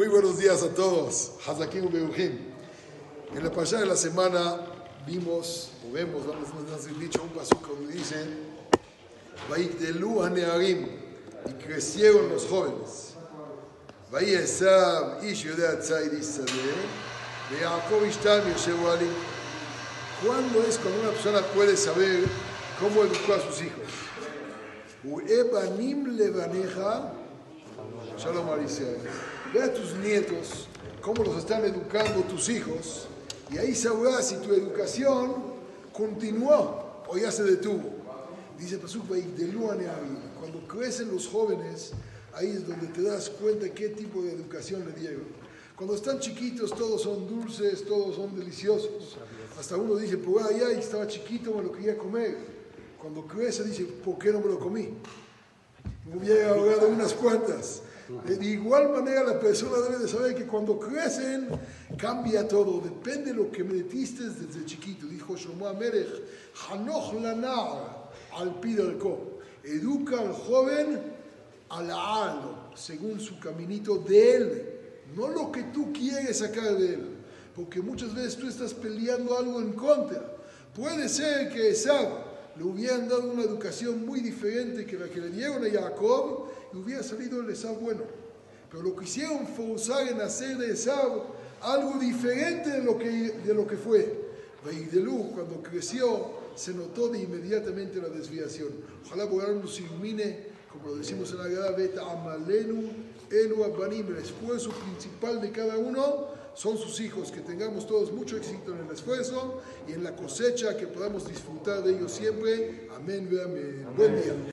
Muy buenos días a todos. Hazakim Beujim. En la pasada de la semana vimos, o vemos, vamos a hacer dicho, un paso donde dice, Vaikdelu Hanearim, y crecieron los jóvenes. Vayesab Ish Yodea Tzair Isabel, Yaakov Ishtam Yoshevu Ali. ¿Cuándo es cuando una persona puede saber cómo educó a sus hijos? Uebanim levaneja, Shalom Alisea. Ve a tus nietos cómo los están educando tus hijos y ahí sabrás si tu educación continuó o ya se detuvo. Dice Pasuk cuando crecen los jóvenes, ahí es donde te das cuenta qué tipo de educación le dieron. Cuando están chiquitos todos son dulces, todos son deliciosos. Hasta uno dice, pues ah, ya estaba chiquito, me lo quería comer. Cuando crece dice, ¿por qué no me lo comí? Me hubiera ahorrado unas cuantas. De igual manera la persona debe de saber que cuando crecen cambia todo, depende de lo que metiste desde chiquito. Dijo Shlomo Amelech, Hanoch lanar al pidalco. Educa al joven al alo, según su caminito de él, no lo que tú quieres sacar de él. Porque muchas veces tú estás peleando algo en contra. Puede ser que Esab le hubieran dado una educación muy diferente que la que le dieron a Jacob y hubiera salido el Esab bueno. Pero lo quisieron forzar en hacer de Esab algo diferente de lo que, de lo que fue. Veidelú, cuando creció, se notó de inmediatamente la desviación. Ojalá Borán nos ilumine, como lo decimos en la Gada, Beta Amalenu, Elu Abanim, el esfuerzo principal de cada uno son sus hijos, que tengamos todos mucho éxito en el esfuerzo y en la cosecha, que podamos disfrutar de ellos siempre. Amén, amén. Buen día.